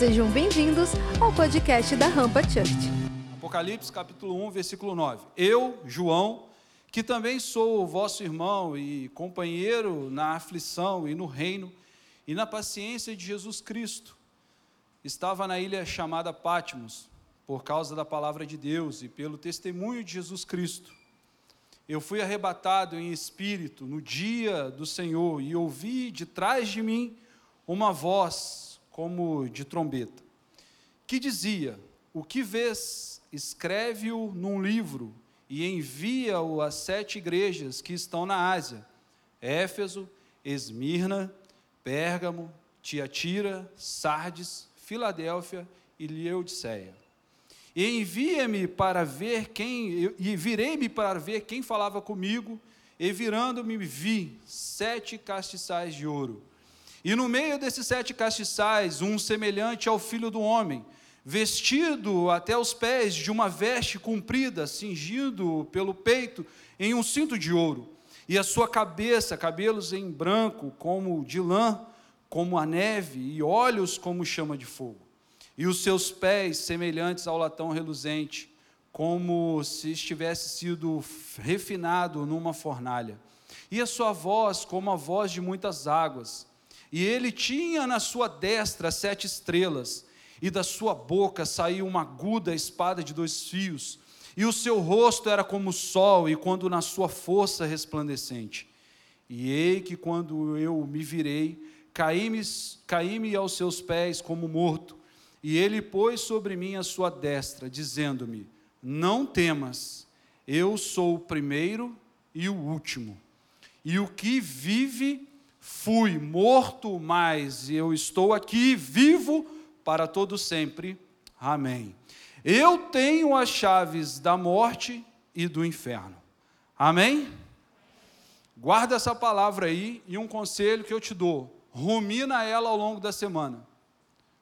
Sejam bem-vindos ao podcast da Rampa Church. Apocalipse capítulo 1, versículo 9. Eu, João, que também sou vosso irmão e companheiro na aflição e no reino e na paciência de Jesus Cristo, estava na ilha chamada Patmos, por causa da palavra de Deus e pelo testemunho de Jesus Cristo. Eu fui arrebatado em espírito no dia do Senhor e ouvi de trás de mim uma voz como de trombeta, que dizia: O que vês, escreve-o num livro e envia-o às sete igrejas que estão na Ásia: Éfeso, Esmirna, Pérgamo, Tiatira, Sardes, Filadélfia e Laodiceia. E envia-me para ver quem, e virei-me para ver quem falava comigo, e virando-me vi sete castiçais de ouro. E no meio desses sete castiçais, um semelhante ao filho do homem, vestido até os pés de uma veste comprida, cingido pelo peito em um cinto de ouro, e a sua cabeça, cabelos em branco, como de lã, como a neve, e olhos como chama de fogo e os seus pés semelhantes ao latão reluzente, como se estivesse sido refinado numa fornalha. E a sua voz como a voz de muitas águas. E ele tinha na sua destra sete estrelas, e da sua boca saía uma aguda espada de dois fios, e o seu rosto era como o sol, e quando na sua força resplandecente. E ei que quando eu me virei, caí-me caí aos seus pés como morto. E ele pôs sobre mim a sua destra, dizendo-me: Não temas, eu sou o primeiro e o último. E o que vive, fui morto, mas eu estou aqui vivo para todo sempre. Amém. Eu tenho as chaves da morte e do inferno. Amém? Guarda essa palavra aí e um conselho que eu te dou: rumina ela ao longo da semana.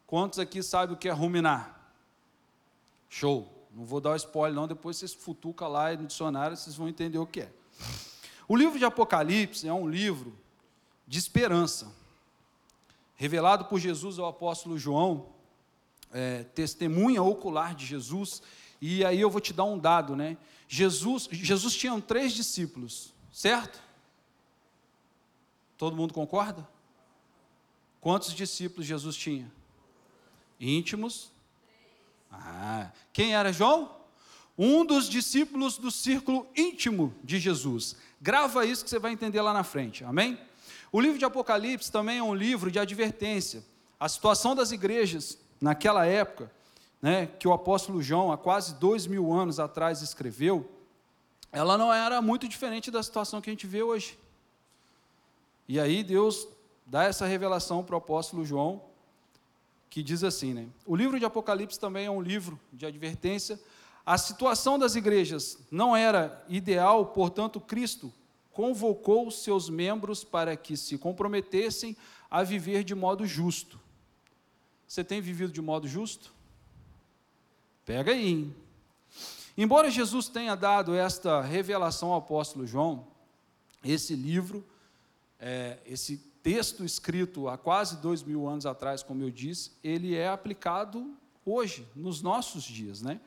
Quantos aqui sabem o que é ruminar? Show. Não vou dar o spoiler, não. Depois vocês futucam lá no dicionário, vocês vão entender o que é. O livro de Apocalipse é um livro de esperança, revelado por Jesus ao apóstolo João, é, testemunha ocular de Jesus. E aí eu vou te dar um dado, né? Jesus, Jesus tinha três discípulos, certo? Todo mundo concorda? Quantos discípulos Jesus tinha? íntimos. Ah, quem era João? Um dos discípulos do círculo íntimo de Jesus. Grava isso que você vai entender lá na frente, amém? O livro de Apocalipse também é um livro de advertência. A situação das igrejas naquela época, né, que o apóstolo João, há quase dois mil anos atrás, escreveu, ela não era muito diferente da situação que a gente vê hoje. E aí Deus dá essa revelação para o apóstolo João, que diz assim, né? O livro de Apocalipse também é um livro de advertência. A situação das igrejas não era ideal, portanto, Cristo convocou seus membros para que se comprometessem a viver de modo justo. Você tem vivido de modo justo? Pega aí. Hein? Embora Jesus tenha dado esta revelação ao apóstolo João, esse livro, é, esse texto escrito há quase dois mil anos atrás, como eu disse, ele é aplicado hoje, nos nossos dias, né?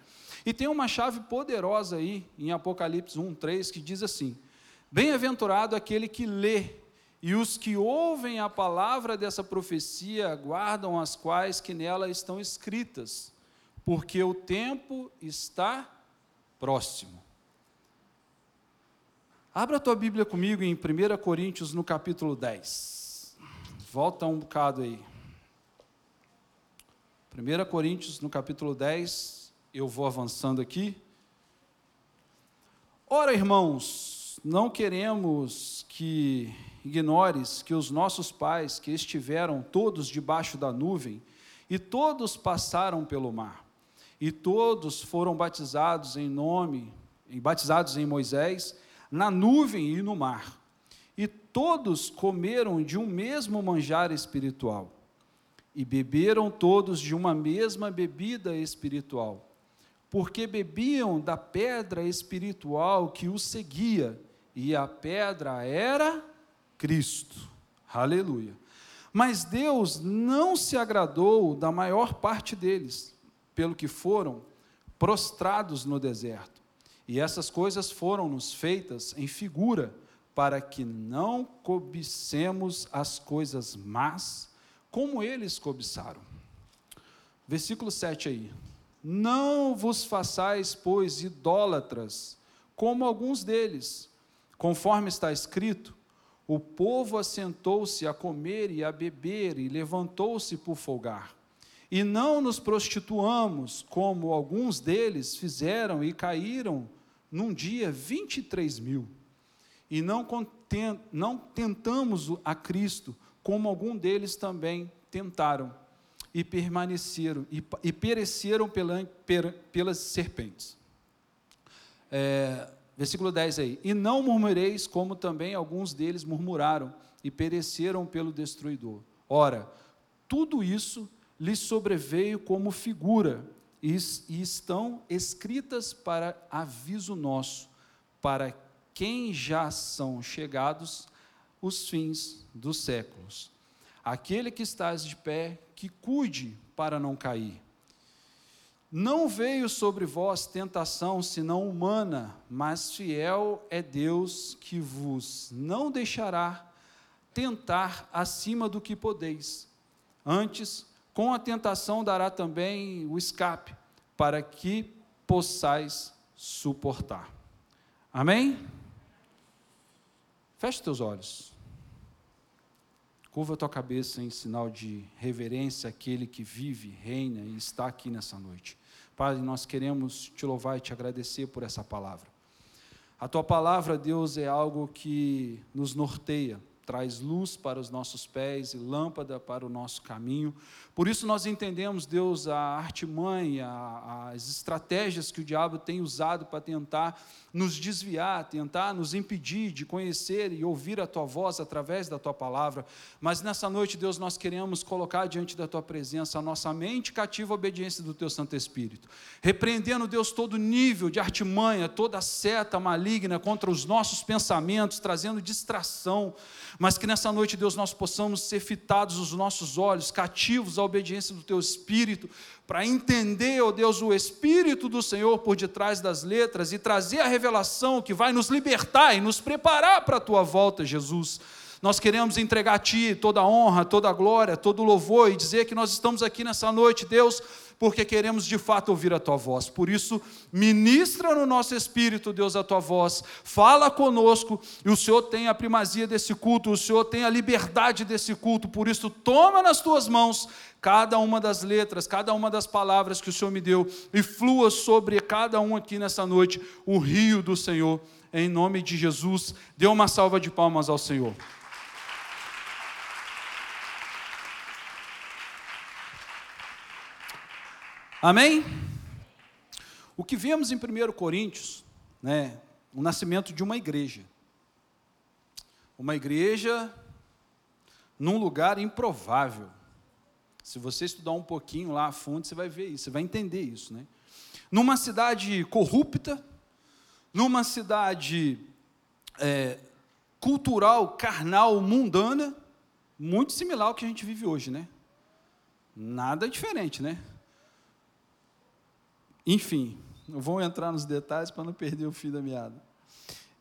E tem uma chave poderosa aí em Apocalipse 1, 3, que diz assim: Bem-aventurado aquele que lê, e os que ouvem a palavra dessa profecia guardam as quais que nela estão escritas, porque o tempo está próximo. Abra a tua Bíblia comigo em 1 Coríntios, no capítulo 10. Volta um bocado aí. 1 Coríntios, no capítulo 10, eu vou avançando aqui. Ora, irmãos, não queremos que ignores que os nossos pais, que estiveram todos debaixo da nuvem, e todos passaram pelo mar, e todos foram batizados em nome, batizados em Moisés, na nuvem e no mar e todos comeram de um mesmo manjar espiritual, e beberam todos de uma mesma bebida espiritual, porque bebiam da pedra espiritual que os seguia, e a pedra era Cristo. Aleluia. Mas Deus não se agradou da maior parte deles, pelo que foram prostrados no deserto. E essas coisas foram-nos feitas em figura, para que não cobicemos as coisas más, como eles cobiçaram. Versículo 7 aí. Não vos façais, pois, idólatras, como alguns deles, conforme está escrito: o povo assentou-se a comer e a beber e levantou-se por folgar. E não nos prostituamos, como alguns deles fizeram e caíram num dia 23 mil. E não, content, não tentamos a Cristo, como algum deles também tentaram e permaneceram e, e pereceram pela, per, pelas serpentes. É, versículo 10 aí. E não murmureis, como também alguns deles murmuraram e pereceram pelo destruidor. Ora, tudo isso lhes sobreveio como figura e, e estão escritas para aviso nosso, para quem já são chegados os fins dos séculos. Aquele que estás de pé, que cuide para não cair. Não veio sobre vós tentação senão humana, mas fiel é Deus que vos não deixará tentar acima do que podeis. Antes, com a tentação dará também o escape, para que possais suportar. Amém? Feche teus olhos. Curva tua cabeça em sinal de reverência àquele que vive, reina e está aqui nessa noite. Pai, nós queremos te louvar e te agradecer por essa palavra. A tua palavra, Deus, é algo que nos norteia, traz luz para os nossos pés e lâmpada para o nosso caminho. Por isso nós entendemos, Deus, a artimanha, as estratégias que o diabo tem usado para tentar nos desviar, tentar nos impedir de conhecer e ouvir a tua voz através da tua palavra. Mas nessa noite, Deus, nós queremos colocar diante da tua presença a nossa mente cativa à obediência do teu Santo Espírito. Repreendendo, Deus, todo nível de artimanha, toda seta maligna contra os nossos pensamentos, trazendo distração. Mas que nessa noite, Deus, nós possamos ser fitados os nossos olhos, cativos à obediência do teu Espírito, para entender, ó oh Deus, o Espírito do Senhor por detrás das letras e trazer a revelação que vai nos libertar e nos preparar para a tua volta, Jesus. Nós queremos entregar a Ti toda a honra, toda a glória, todo o louvor e dizer que nós estamos aqui nessa noite, Deus, porque queremos de fato ouvir a tua voz. Por isso, ministra no nosso espírito, Deus, a tua voz, fala conosco, e o Senhor tem a primazia desse culto, o Senhor tem a liberdade desse culto. Por isso, toma nas tuas mãos cada uma das letras, cada uma das palavras que o Senhor me deu, e flua sobre cada um aqui nessa noite o rio do Senhor. Em nome de Jesus, dê uma salva de palmas ao Senhor. Amém? O que vemos em 1 Coríntios, né, o nascimento de uma igreja. Uma igreja num lugar improvável. Se você estudar um pouquinho lá a fundo, você vai ver isso, você vai entender isso. Né? Numa cidade corrupta, numa cidade é, cultural, carnal, mundana, muito similar ao que a gente vive hoje, né? Nada diferente, né? Enfim, não vou entrar nos detalhes para não perder o fio da meada.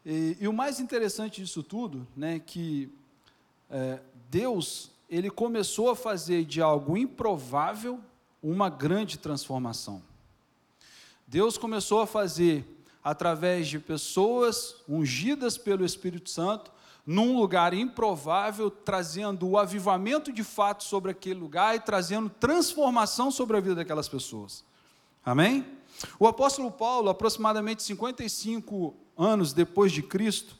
E, e, o mais interessante disso tudo, né, que é, Deus ele começou a fazer de algo improvável uma grande transformação. Deus começou a fazer através de pessoas ungidas pelo Espírito Santo num lugar improvável, trazendo o avivamento de fato sobre aquele lugar e trazendo transformação sobre a vida daquelas pessoas. Amém? O apóstolo Paulo, aproximadamente 55 anos depois de Cristo,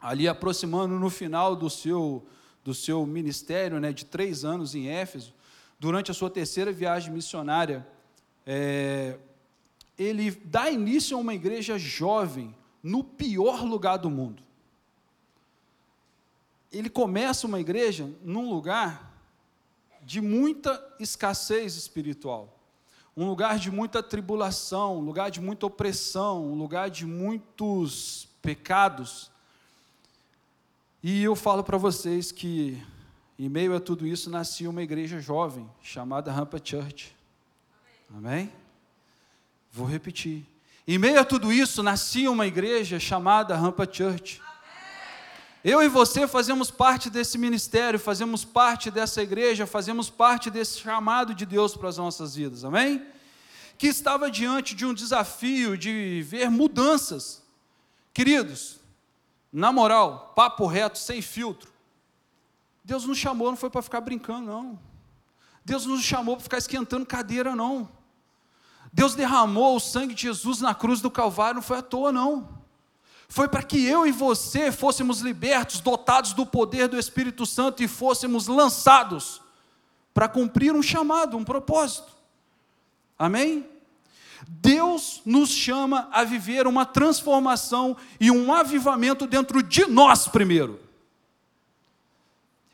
ali aproximando no final do seu, do seu ministério, né, de três anos em Éfeso, durante a sua terceira viagem missionária, é, ele dá início a uma igreja jovem no pior lugar do mundo. Ele começa uma igreja num lugar de muita escassez espiritual um lugar de muita tribulação, um lugar de muita opressão, um lugar de muitos pecados. E eu falo para vocês que em meio a tudo isso, nascia uma igreja jovem chamada Rampa Church. Amém? Vou repetir. Em meio a tudo isso, nascia uma igreja chamada Rampa Church. Eu e você fazemos parte desse ministério, fazemos parte dessa igreja, fazemos parte desse chamado de Deus para as nossas vidas, amém? Que estava diante de um desafio de ver mudanças. Queridos, na moral, papo reto, sem filtro. Deus nos chamou, não foi para ficar brincando, não. Deus nos chamou para ficar esquentando cadeira, não. Deus derramou o sangue de Jesus na cruz do Calvário, não foi à toa, não. Foi para que eu e você fôssemos libertos, dotados do poder do Espírito Santo e fôssemos lançados para cumprir um chamado, um propósito. Amém? Deus nos chama a viver uma transformação e um avivamento dentro de nós primeiro.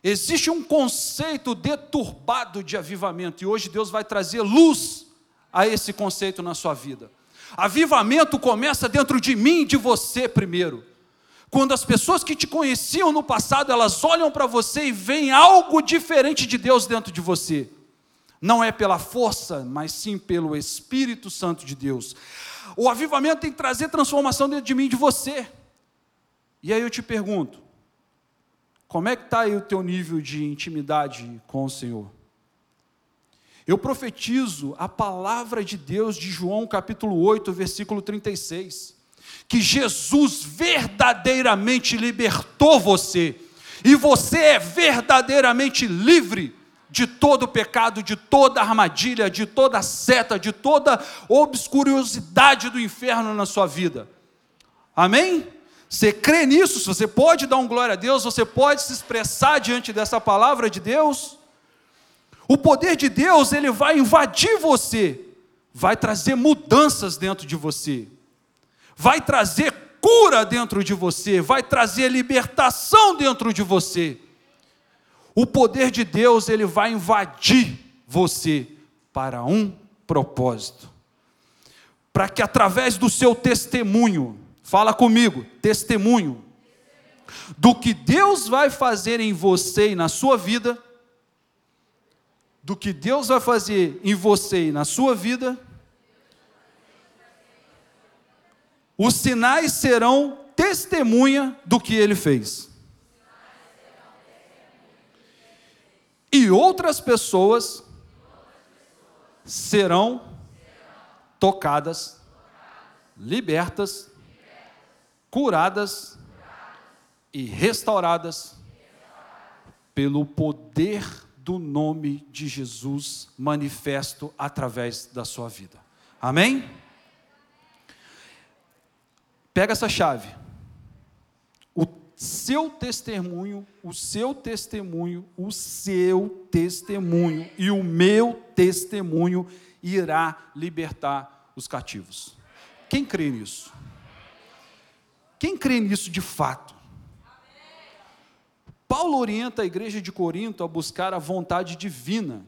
Existe um conceito deturbado de avivamento e hoje Deus vai trazer luz a esse conceito na sua vida. Avivamento começa dentro de mim de você primeiro. Quando as pessoas que te conheciam no passado, elas olham para você e veem algo diferente de Deus dentro de você não é pela força, mas sim pelo Espírito Santo de Deus. O avivamento tem que trazer transformação dentro de mim e de você. E aí eu te pergunto: como é que está aí o teu nível de intimidade com o Senhor? Eu profetizo a palavra de Deus de João capítulo 8, versículo 36, que Jesus verdadeiramente libertou você, e você é verdadeiramente livre de todo pecado, de toda armadilha, de toda seta, de toda obscurosidade do inferno na sua vida. Amém? Você crê nisso? Você pode dar um glória a Deus? Você pode se expressar diante dessa palavra de Deus? O poder de Deus, ele vai invadir você, vai trazer mudanças dentro de você, vai trazer cura dentro de você, vai trazer libertação dentro de você o poder de Deus ele vai invadir você para um propósito. Para que através do seu testemunho, fala comigo, testemunho, do que Deus vai fazer em você e na sua vida, do que Deus vai fazer em você e na sua vida, os sinais serão testemunha do que ele fez. e outras pessoas serão tocadas, libertas, curadas e restauradas pelo poder do nome de Jesus manifesto através da sua vida. Amém? Pega essa chave seu testemunho, o seu testemunho, o seu testemunho e o meu testemunho irá libertar os cativos. Quem crê nisso? Quem crê nisso de fato? Paulo orienta a igreja de Corinto a buscar a vontade divina,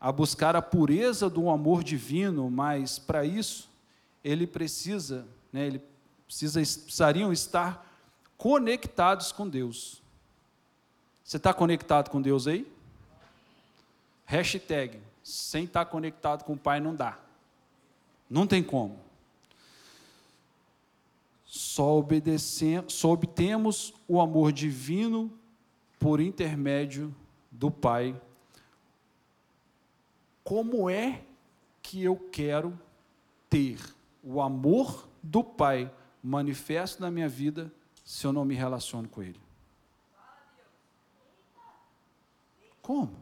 a buscar a pureza do amor divino, mas para isso ele precisa, né, ele precisa, precisariam estar conectados com Deus. Você está conectado com Deus aí? Hashtag, sem estar tá conectado com o Pai não dá. Não tem como. Só, obedecemos, só obtemos o amor divino por intermédio do Pai. Como é que eu quero ter o amor do Pai manifesto na minha vida se eu não me relaciono com Ele? Como?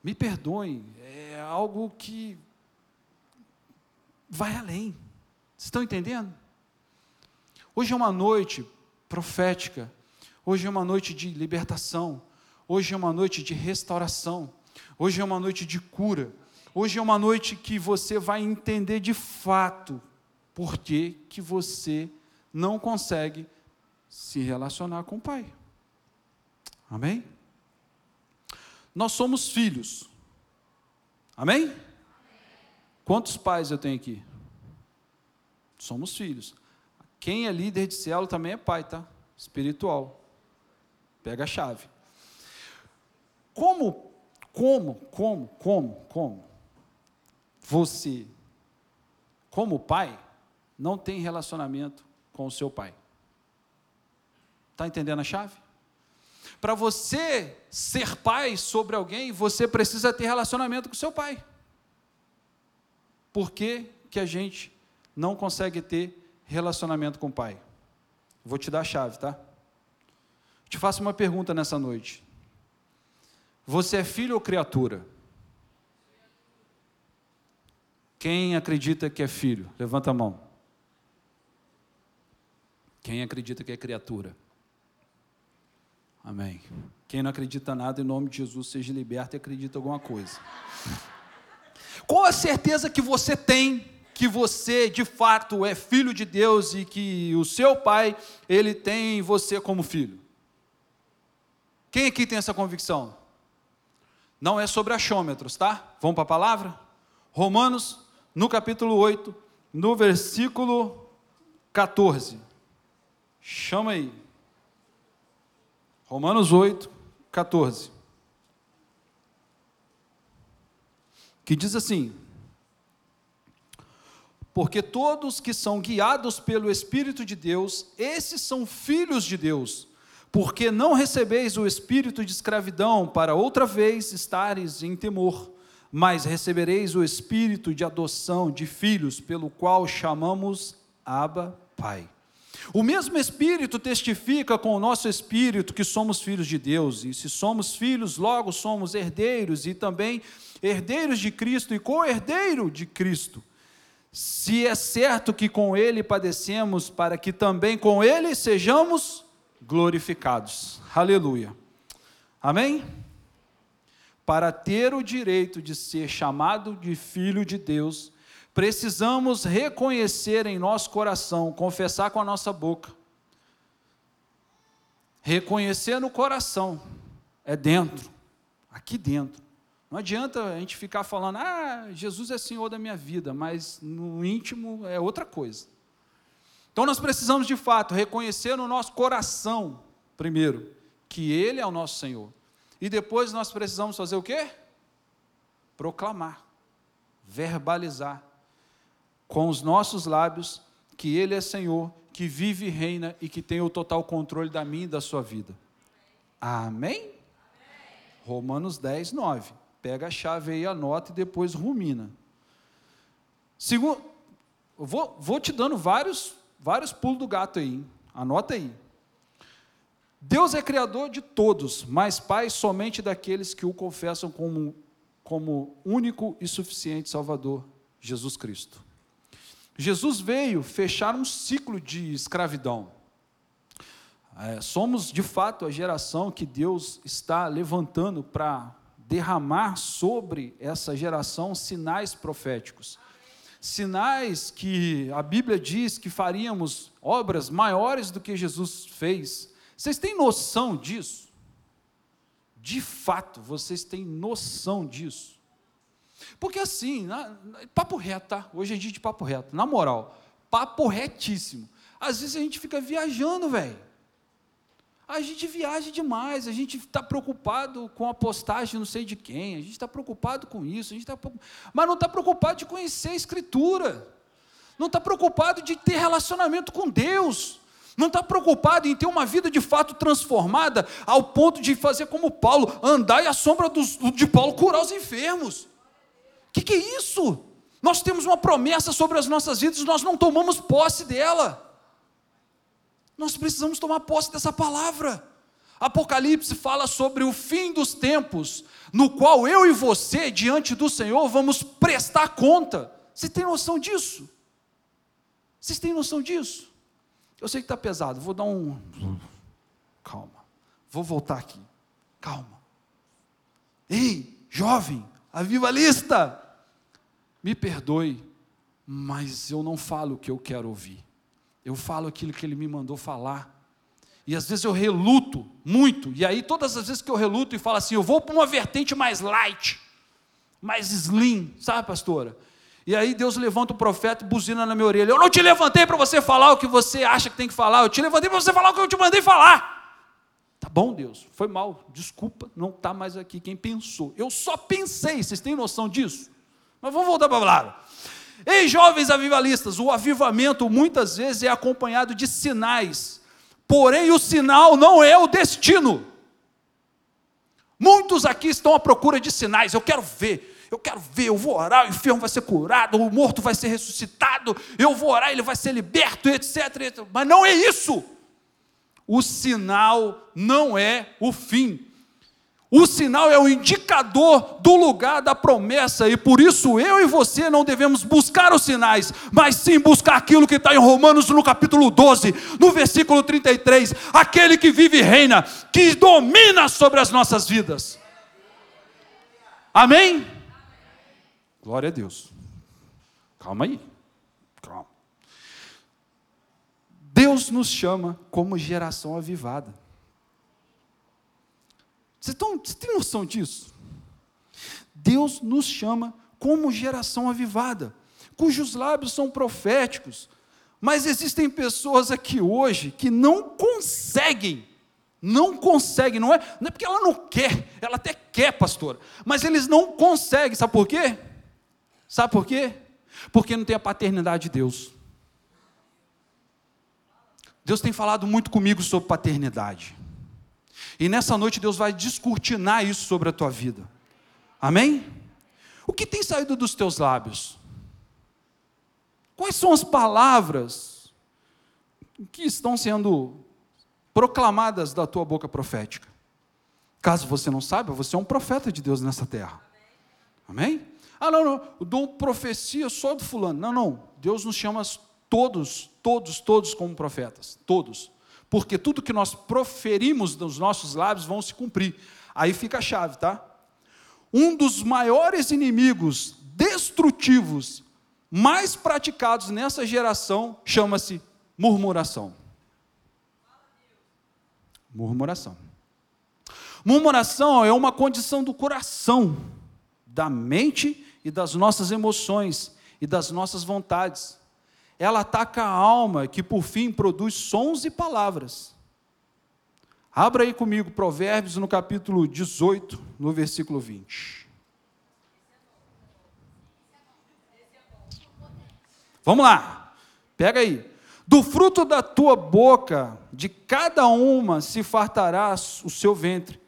Me perdoem, é algo que vai além. Vocês estão entendendo? Hoje é uma noite profética, hoje é uma noite de libertação, hoje é uma noite de restauração, hoje é uma noite de cura, hoje é uma noite que você vai entender de fato por que, que você não consegue se relacionar com o Pai. Amém? Nós somos filhos. Amém? Quantos pais eu tenho aqui? Somos filhos. Quem é líder de célula também é pai, tá? Espiritual. Pega a chave. Como, como, como, como, como você, como pai, não tem relacionamento com o seu pai? Está entendendo a chave? Para você ser pai sobre alguém, você precisa ter relacionamento com seu pai. Por que, que a gente não consegue ter relacionamento com o pai? Vou te dar a chave, tá? Te faço uma pergunta nessa noite. Você é filho ou criatura? Quem acredita que é filho? Levanta a mão. Quem acredita que é criatura? Amém. Quem não acredita nada, em nome de Jesus, seja liberto e acredita alguma coisa. Qual a certeza que você tem que você de fato é filho de Deus e que o seu pai, ele tem você como filho? Quem aqui tem essa convicção? Não é sobre achômetros, tá? Vamos para a palavra? Romanos, no capítulo 8, no versículo 14. Chama aí. Romanos 8, 14. Que diz assim: Porque todos que são guiados pelo Espírito de Deus, esses são filhos de Deus. Porque não recebeis o espírito de escravidão para outra vez estares em temor, mas recebereis o espírito de adoção de filhos, pelo qual chamamos Abba, Pai. O mesmo Espírito testifica com o nosso espírito que somos filhos de Deus, e se somos filhos, logo somos herdeiros e também herdeiros de Cristo e co-herdeiro de Cristo. Se é certo que com Ele padecemos, para que também com Ele sejamos glorificados. Aleluia. Amém? Para ter o direito de ser chamado de filho de Deus, precisamos reconhecer em nosso coração, confessar com a nossa boca. Reconhecer no coração, é dentro, aqui dentro. Não adianta a gente ficar falando, ah, Jesus é Senhor da minha vida, mas no íntimo é outra coisa. Então nós precisamos de fato reconhecer no nosso coração, primeiro, que Ele é o nosso Senhor. E depois nós precisamos fazer o quê? Proclamar, verbalizar com os nossos lábios que Ele é Senhor, que vive e reina e que tem o total controle da minha e da sua vida. Amém? Amém. Romanos 10, 9. Pega a chave aí, anota e depois rumina. Segundo, vou, vou te dando vários, vários pulos do gato aí, hein? anota aí. Deus é criador de todos, mas Pai somente daqueles que o confessam como, como único e suficiente Salvador, Jesus Cristo. Jesus veio fechar um ciclo de escravidão. É, somos, de fato, a geração que Deus está levantando para derramar sobre essa geração sinais proféticos. Sinais que a Bíblia diz que faríamos obras maiores do que Jesus fez. Vocês têm noção disso? De fato, vocês têm noção disso? Porque assim, na, papo reto, tá? Hoje é dia de papo reto. Na moral, papo retíssimo. Às vezes a gente fica viajando, velho. A gente viaja demais, a gente está preocupado com a postagem não sei de quem, a gente está preocupado com isso, a gente tá, mas não está preocupado de conhecer a Escritura, não está preocupado de ter relacionamento com Deus, não está preocupado em ter uma vida de fato transformada ao ponto de fazer como Paulo, andar e a sombra dos, de Paulo curar os enfermos. O que, que é isso? Nós temos uma promessa sobre as nossas vidas, nós não tomamos posse dela. Nós precisamos tomar posse dessa palavra. Apocalipse fala sobre o fim dos tempos, no qual eu e você, diante do Senhor, vamos prestar conta. Você tem noção disso? Vocês têm noção disso? Eu sei que está pesado, vou dar um. Calma, vou voltar aqui. Calma. Ei, jovem, avivalista, me perdoe, mas eu não falo o que eu quero ouvir. Eu falo aquilo que ele me mandou falar. E às vezes eu reluto muito, e aí todas as vezes que eu reluto e falo assim, eu vou para uma vertente mais light, mais slim, sabe, pastora? E aí Deus levanta o profeta e buzina na minha orelha. Eu não te levantei para você falar o que você acha que tem que falar, eu te levantei para você falar o que eu te mandei falar. Tá bom, Deus, foi mal, desculpa, não está mais aqui quem pensou. Eu só pensei, vocês têm noção disso? Mas vamos voltar para a palavra. Ei, jovens avivalistas, o avivamento muitas vezes é acompanhado de sinais, porém o sinal não é o destino. Muitos aqui estão à procura de sinais, eu quero ver, eu quero ver, eu vou orar, o enfermo vai ser curado, o morto vai ser ressuscitado, eu vou orar, ele vai ser liberto, etc. etc. Mas não é isso o sinal não é o fim. O sinal é o indicador do lugar da promessa, e por isso eu e você não devemos buscar os sinais, mas sim buscar aquilo que está em Romanos no capítulo 12, no versículo 33, aquele que vive e reina, que domina sobre as nossas vidas. Amém? Glória a Deus. Calma aí. Deus nos chama como geração avivada. Vocês, vocês têm noção disso? Deus nos chama como geração avivada, cujos lábios são proféticos. Mas existem pessoas aqui hoje que não conseguem, não conseguem, não é, não é porque ela não quer, ela até quer, pastor, mas eles não conseguem, sabe por quê? Sabe por quê? Porque não tem a paternidade de Deus. Deus tem falado muito comigo sobre paternidade. E nessa noite Deus vai descortinar isso sobre a tua vida. Amém? O que tem saído dos teus lábios? Quais são as palavras que estão sendo proclamadas da tua boca profética? Caso você não saiba, você é um profeta de Deus nessa terra. Amém? Ah, não, não, eu dou profecia só do fulano. Não, não. Deus nos chama Todos, todos, todos como profetas, todos. Porque tudo que nós proferimos nos nossos lábios vão se cumprir. Aí fica a chave, tá? Um dos maiores inimigos destrutivos mais praticados nessa geração chama-se murmuração. Murmuração. Murmuração é uma condição do coração, da mente e das nossas emoções e das nossas vontades ela ataca a alma, que por fim produz sons e palavras. Abra aí comigo Provérbios no capítulo 18, no versículo 20. Vamos lá, pega aí. Do fruto da tua boca, de cada uma se fartará o seu ventre,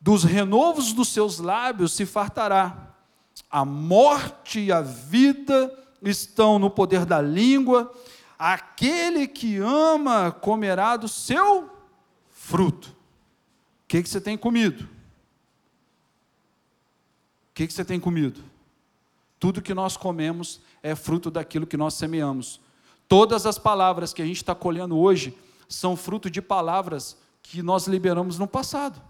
dos renovos dos seus lábios se fartará. A morte e a vida estão no poder da língua. Aquele que ama comerá do seu fruto. O que, que você tem comido? O que, que você tem comido? Tudo que nós comemos é fruto daquilo que nós semeamos. Todas as palavras que a gente está colhendo hoje são fruto de palavras que nós liberamos no passado.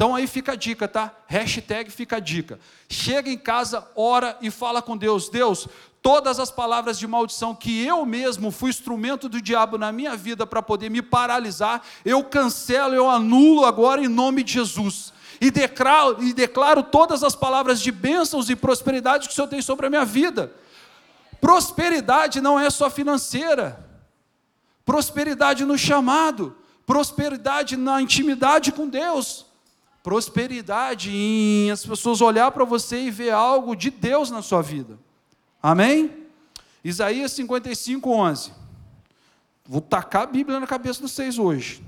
Então aí fica a dica, tá? Hashtag fica a dica. Chega em casa, ora e fala com Deus. Deus, todas as palavras de maldição que eu mesmo fui instrumento do diabo na minha vida para poder me paralisar, eu cancelo, eu anulo agora em nome de Jesus. E declaro, e declaro todas as palavras de bênçãos e prosperidade que o Senhor tem sobre a minha vida. Prosperidade não é só financeira, prosperidade no chamado, prosperidade na intimidade com Deus, prosperidade em as pessoas olhar para você e ver algo de Deus na sua vida. Amém? Isaías 55, 11. Vou tacar a Bíblia na cabeça de vocês hoje.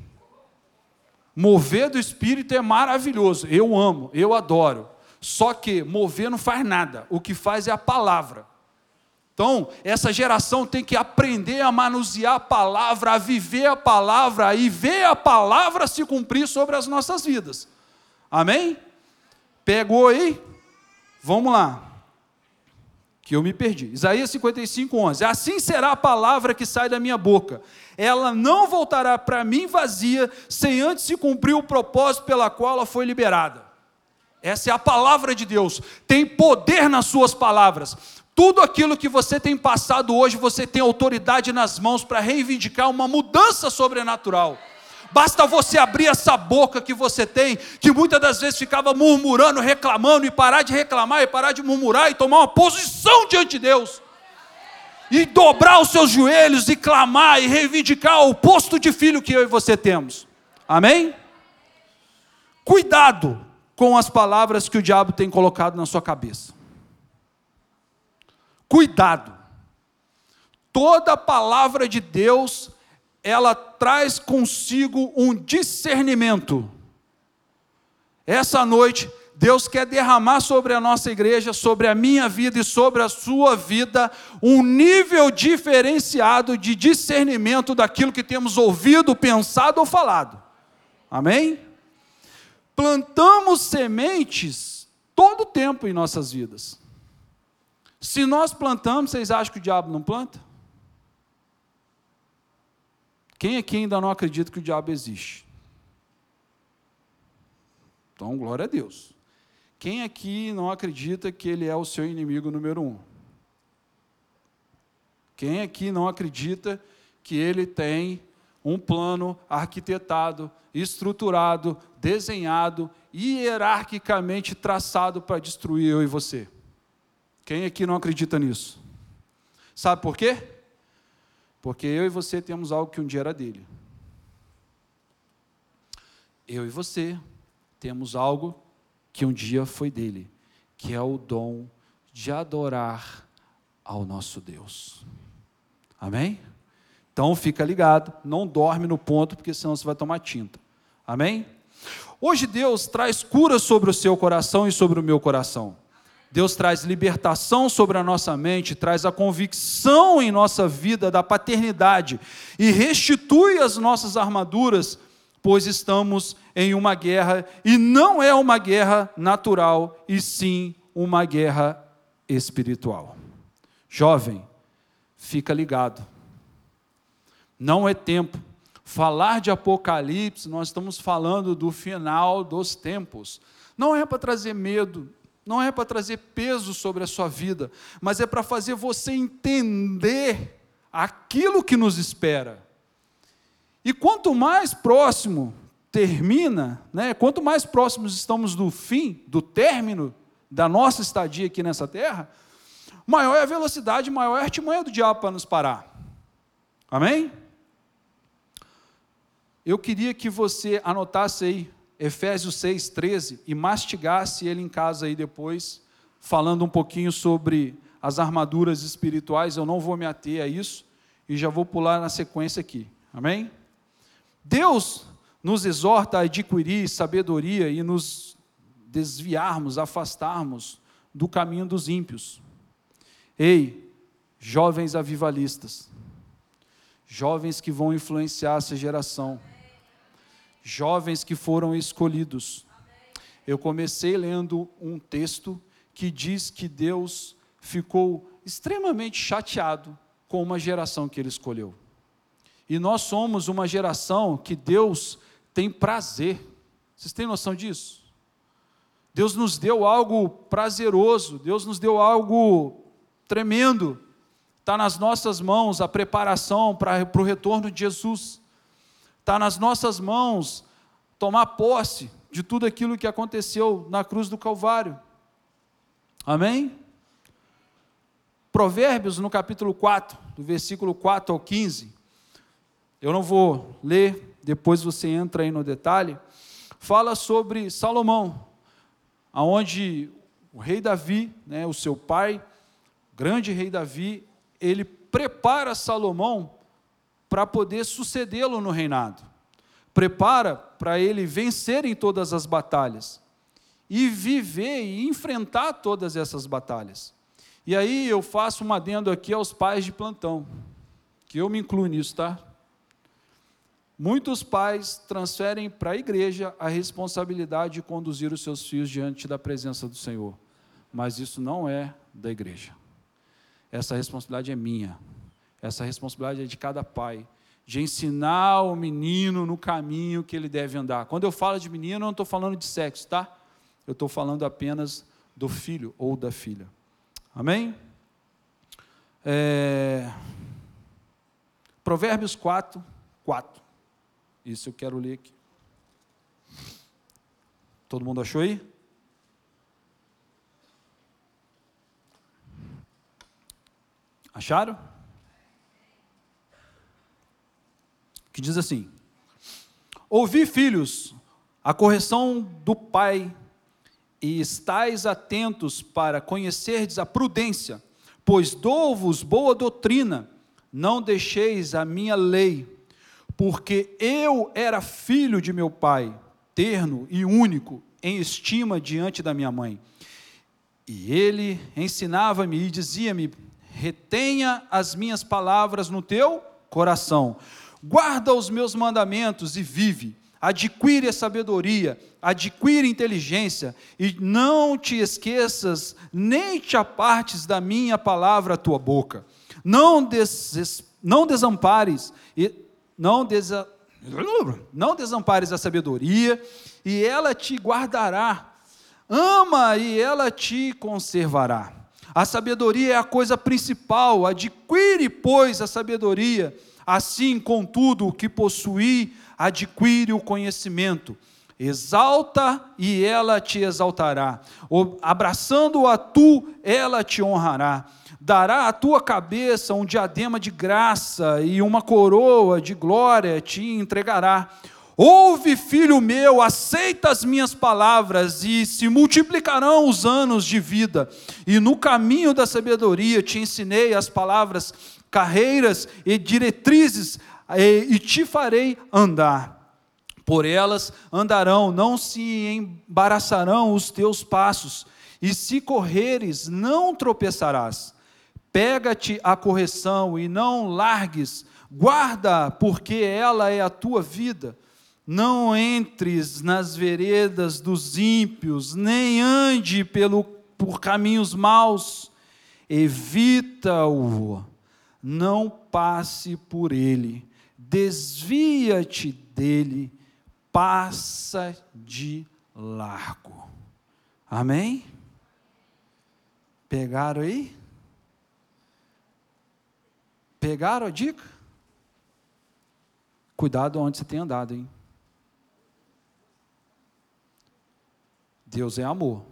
Mover do Espírito é maravilhoso. Eu amo, eu adoro. Só que mover não faz nada. O que faz é a palavra. Então, essa geração tem que aprender a manusear a palavra, a viver a palavra e ver a palavra se cumprir sobre as nossas vidas. Amém? Pegou aí? Vamos lá que eu me perdi. Isaías 55, 11. Assim será a palavra que sai da minha boca. Ela não voltará para mim vazia, sem antes se cumprir o propósito pela qual ela foi liberada. Essa é a palavra de Deus. Tem poder nas suas palavras. Tudo aquilo que você tem passado hoje, você tem autoridade nas mãos para reivindicar uma mudança sobrenatural. Basta você abrir essa boca que você tem, que muitas das vezes ficava murmurando, reclamando, e parar de reclamar, e parar de murmurar, e tomar uma posição diante de Deus. E dobrar os seus joelhos, e clamar, e reivindicar o posto de filho que eu e você temos. Amém? Cuidado com as palavras que o diabo tem colocado na sua cabeça. Cuidado. Toda palavra de Deus, ela traz consigo um discernimento. Essa noite, Deus quer derramar sobre a nossa igreja, sobre a minha vida e sobre a sua vida, um nível diferenciado de discernimento daquilo que temos ouvido, pensado ou falado. Amém? Plantamos sementes todo tempo em nossas vidas. Se nós plantamos, vocês acham que o diabo não planta? Quem aqui ainda não acredita que o diabo existe? Então, glória a Deus. Quem aqui não acredita que ele é o seu inimigo número um? Quem aqui não acredita que ele tem um plano arquitetado, estruturado, desenhado, hierarquicamente traçado para destruir eu e você. Quem aqui não acredita nisso? Sabe por quê? Porque eu e você temos algo que um dia era dele. Eu e você temos algo que um dia foi dele, que é o dom de adorar ao nosso Deus. Amém? Então fica ligado, não dorme no ponto, porque senão você vai tomar tinta. Amém? Hoje Deus traz cura sobre o seu coração e sobre o meu coração. Deus traz libertação sobre a nossa mente, traz a convicção em nossa vida da paternidade e restitui as nossas armaduras, pois estamos em uma guerra e não é uma guerra natural, e sim uma guerra espiritual. Jovem, fica ligado não é tempo. Falar de Apocalipse, nós estamos falando do final dos tempos. Não é para trazer medo, não é para trazer peso sobre a sua vida, mas é para fazer você entender aquilo que nos espera. E quanto mais próximo termina, né, quanto mais próximos estamos do fim, do término da nossa estadia aqui nessa terra, maior é a velocidade, maior é a artimanha do diabo para nos parar. Amém? Eu queria que você anotasse aí Efésios 6, 13 e mastigasse ele em casa aí depois, falando um pouquinho sobre as armaduras espirituais. Eu não vou me ater a isso e já vou pular na sequência aqui. Amém? Deus nos exorta a adquirir sabedoria e nos desviarmos, afastarmos do caminho dos ímpios. Ei, jovens avivalistas, jovens que vão influenciar essa geração jovens que foram escolhidos. Eu comecei lendo um texto que diz que Deus ficou extremamente chateado com uma geração que ele escolheu. E nós somos uma geração que Deus tem prazer. Vocês têm noção disso? Deus nos deu algo prazeroso, Deus nos deu algo tremendo. Está nas nossas mãos a preparação para, o retorno de Jesus. Está nas nossas mãos tomar posse de tudo aquilo que aconteceu na cruz do Calvário. Amém? Provérbios, no capítulo 4, do versículo 4 ao 15, eu não vou ler, depois você entra aí no detalhe, fala sobre Salomão, aonde o rei Davi, né, o seu pai, grande rei Davi, ele prepara Salomão para poder sucedê-lo no reinado. Prepara para ele vencer em todas as batalhas e viver e enfrentar todas essas batalhas. E aí eu faço um adendo aqui aos pais de plantão, que eu me incluo nisso, tá? Muitos pais transferem para a igreja a responsabilidade de conduzir os seus filhos diante da presença do Senhor, mas isso não é da igreja. Essa responsabilidade é minha. Essa responsabilidade é de cada pai, de ensinar o menino no caminho que ele deve andar. Quando eu falo de menino, eu não estou falando de sexo, tá? Eu estou falando apenas do filho ou da filha. Amém? É... Provérbios 4, 4. Isso eu quero ler aqui. Todo mundo achou aí? Acharam? Que diz assim: Ouvi, filhos, a correção do Pai, e estais atentos para conhecerdes a prudência, pois dou-vos boa doutrina, não deixeis a minha lei, porque eu era filho de meu pai, terno e único, em estima diante da minha mãe. E ele ensinava-me e dizia-me: retenha as minhas palavras no teu coração, guarda os meus mandamentos e vive adquire a sabedoria, adquire inteligência, e não te esqueças, nem te apartes da minha palavra a tua boca. Não, des, não desampares, e não, desa, não desampares a sabedoria, e ela te guardará. Ama e ela te conservará. A sabedoria é a coisa principal, adquire, pois, a sabedoria. Assim, contudo, o que possuir adquire o conhecimento. Exalta e ela te exaltará. Abraçando-a tu, ela te honrará. Dará à tua cabeça um diadema de graça e uma coroa de glória te entregará. Ouve, filho meu, aceita as minhas palavras, e se multiplicarão os anos de vida. E no caminho da sabedoria te ensinei as palavras, carreiras e diretrizes e te farei andar. Por elas andarão, não se embaraçarão os teus passos, e se correres, não tropeçarás. Pega-te a correção e não largues, guarda, porque ela é a tua vida. Não entres nas veredas dos ímpios, nem ande pelo, por caminhos maus, evita-o, não passe por ele desvia-te dele, passa de largo. Amém? Pegaram aí? Pegaram a dica? Cuidado onde você tem andado, hein? Deus é amor.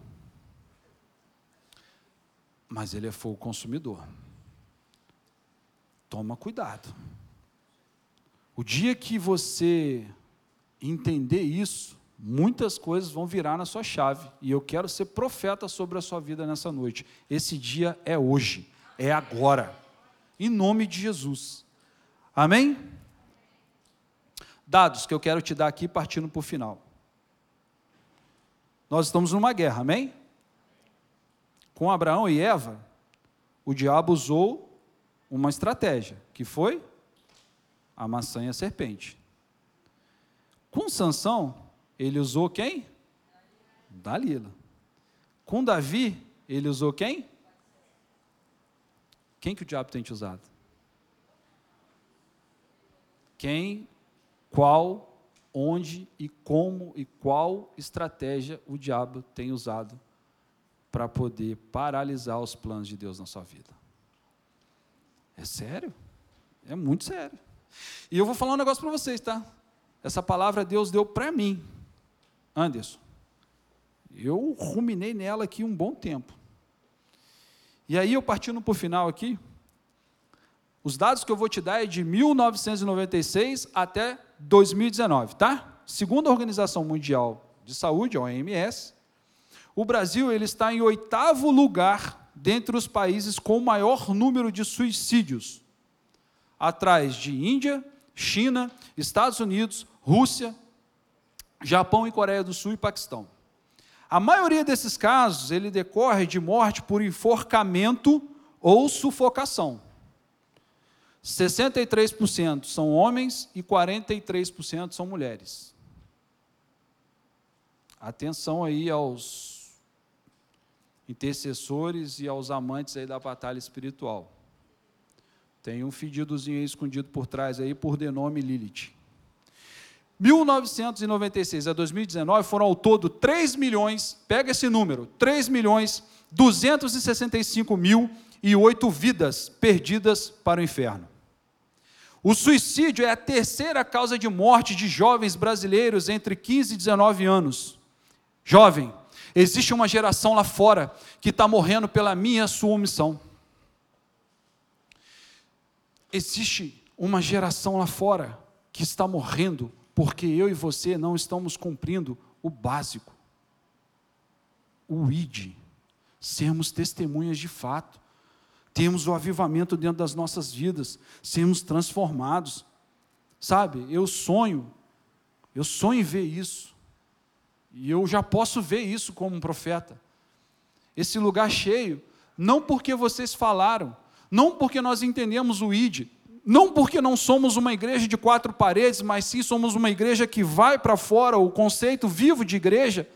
Mas ele é fogo consumidor. Toma cuidado. O dia que você entender isso, muitas coisas vão virar na sua chave. E eu quero ser profeta sobre a sua vida nessa noite. Esse dia é hoje, é agora. Em nome de Jesus. Amém? Dados que eu quero te dar aqui partindo para o final. Nós estamos numa guerra, amém? Com Abraão e Eva, o diabo usou uma estratégia, que foi a maçã e a serpente. Com Sansão, ele usou quem? Dalila. Com Davi, ele usou quem? Quem que o diabo tem te usado? Quem, qual, onde e como e qual estratégia o diabo tem usado para poder paralisar os planos de Deus na sua vida? É sério? É muito sério. E eu vou falar um negócio para vocês, tá? Essa palavra Deus deu para mim, Anderson. Eu ruminei nela aqui um bom tempo. E aí, eu partindo para o final aqui, os dados que eu vou te dar é de 1996 até 2019, tá? Segundo a Organização Mundial de Saúde, a OMS, o Brasil ele está em oitavo lugar dentre os países com maior número de suicídios atrás de Índia, China, Estados Unidos, Rússia, Japão e Coreia do Sul e Paquistão. A maioria desses casos, ele decorre de morte por enforcamento ou sufocação. 63% são homens e 43% são mulheres. Atenção aí aos intercessores e aos amantes aí da batalha espiritual. Tem um fedidozinho escondido por trás aí, por denome Lilith. 1996 a 2019 foram ao todo 3 milhões, pega esse número, 3 milhões 265 mil e oito vidas perdidas para o inferno. O suicídio é a terceira causa de morte de jovens brasileiros entre 15 e 19 anos. Jovem, existe uma geração lá fora que está morrendo pela minha sua omissão. Existe uma geração lá fora que está morrendo porque eu e você não estamos cumprindo o básico, o ID, sermos testemunhas de fato, termos o avivamento dentro das nossas vidas, sermos transformados. Sabe, eu sonho, eu sonho em ver isso, e eu já posso ver isso como um profeta. Esse lugar cheio, não porque vocês falaram, não porque nós entendemos o ID, não porque não somos uma igreja de quatro paredes, mas sim somos uma igreja que vai para fora, o conceito vivo de igreja,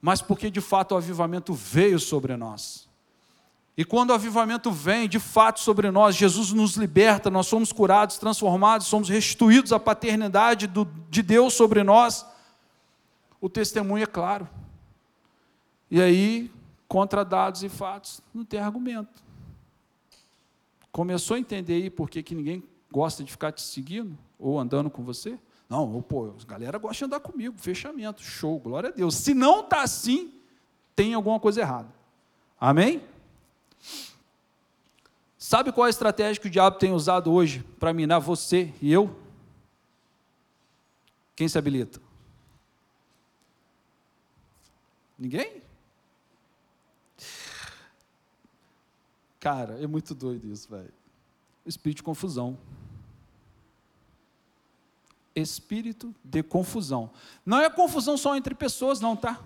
mas porque de fato o avivamento veio sobre nós. E quando o avivamento vem de fato sobre nós, Jesus nos liberta, nós somos curados, transformados, somos restituídos à paternidade de Deus sobre nós, o testemunho é claro. E aí, contra dados e fatos, não tem argumento. Começou a entender aí por que, ninguém gosta de ficar te seguindo ou andando com você? Não, pô, a galera gosta de andar comigo, fechamento, show, glória a Deus. Se não está assim, tem alguma coisa errada. Amém? Sabe qual é a estratégia que o diabo tem usado hoje para minar você e eu? Quem se habilita? Ninguém? Cara, é muito doido isso, velho. Espírito de confusão. Espírito de confusão. Não é confusão só entre pessoas, não, tá?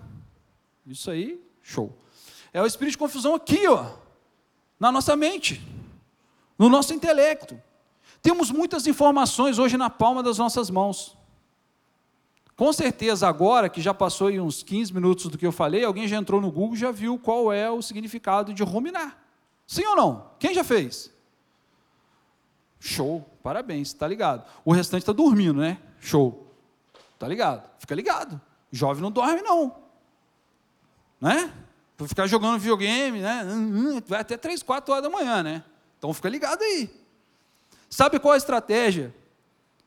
Isso aí, show. É o espírito de confusão aqui, ó, na nossa mente, no nosso intelecto. Temos muitas informações hoje na palma das nossas mãos. Com certeza, agora que já passou aí uns 15 minutos do que eu falei, alguém já entrou no Google e já viu qual é o significado de ruminar. Sim ou não? Quem já fez? Show, parabéns, está ligado. O restante está dormindo, né? Show. Está ligado? Fica ligado. Jovem não dorme, não. Né? Para ficar jogando videogame, né? Hum, hum, vai até 3, 4 horas da manhã, né? Então fica ligado aí. Sabe qual a estratégia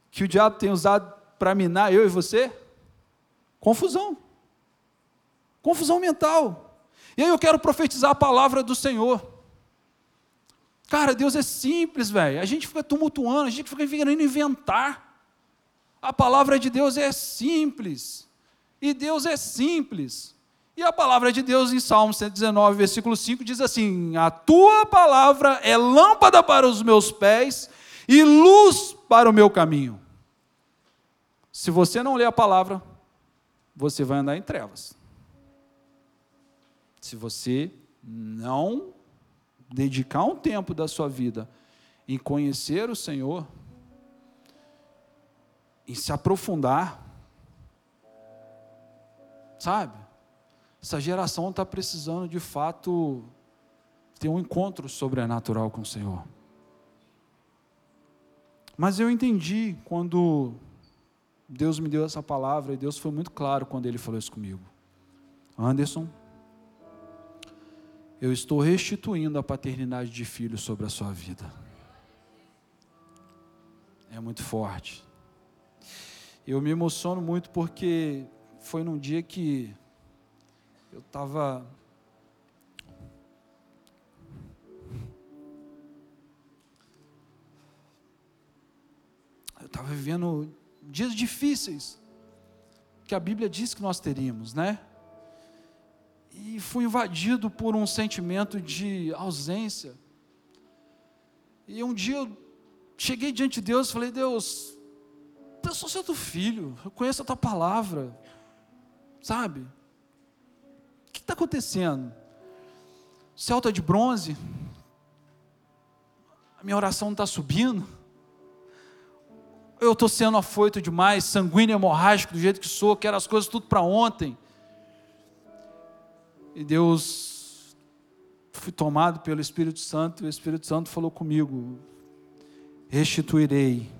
que o diabo tem usado para minar eu e você? Confusão. Confusão mental. E aí eu quero profetizar a palavra do Senhor. Cara, Deus é simples, velho. A gente fica tumultuando, a gente fica querendo inventar. A palavra de Deus é simples. E Deus é simples. E a palavra de Deus em Salmo 119, versículo 5 diz assim: A tua palavra é lâmpada para os meus pés e luz para o meu caminho. Se você não ler a palavra, você vai andar em trevas. Se você não dedicar um tempo da sua vida em conhecer o Senhor, em se aprofundar, sabe? Essa geração está precisando de fato ter um encontro sobrenatural com o Senhor. Mas eu entendi quando Deus me deu essa palavra, e Deus foi muito claro quando Ele falou isso comigo. Anderson, eu estou restituindo a paternidade de filho sobre a sua vida. É muito forte. Eu me emociono muito porque foi num dia que eu estava. Eu estava vivendo dias difíceis, que a Bíblia diz que nós teríamos, né? e fui invadido por um sentimento de ausência. E um dia eu cheguei diante de Deus e falei: Deus, eu sou seu filho, eu conheço a tua palavra, sabe? O que está acontecendo? O céu está de bronze, a minha oração não está subindo, eu estou sendo afoito demais, sanguíneo hemorrágico do jeito que sou, quero as coisas tudo para ontem. E Deus, fui tomado pelo Espírito Santo, e o Espírito Santo falou comigo: restituirei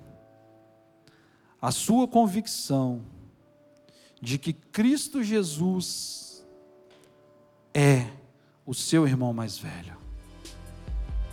a sua convicção de que Cristo Jesus é o seu irmão mais velho.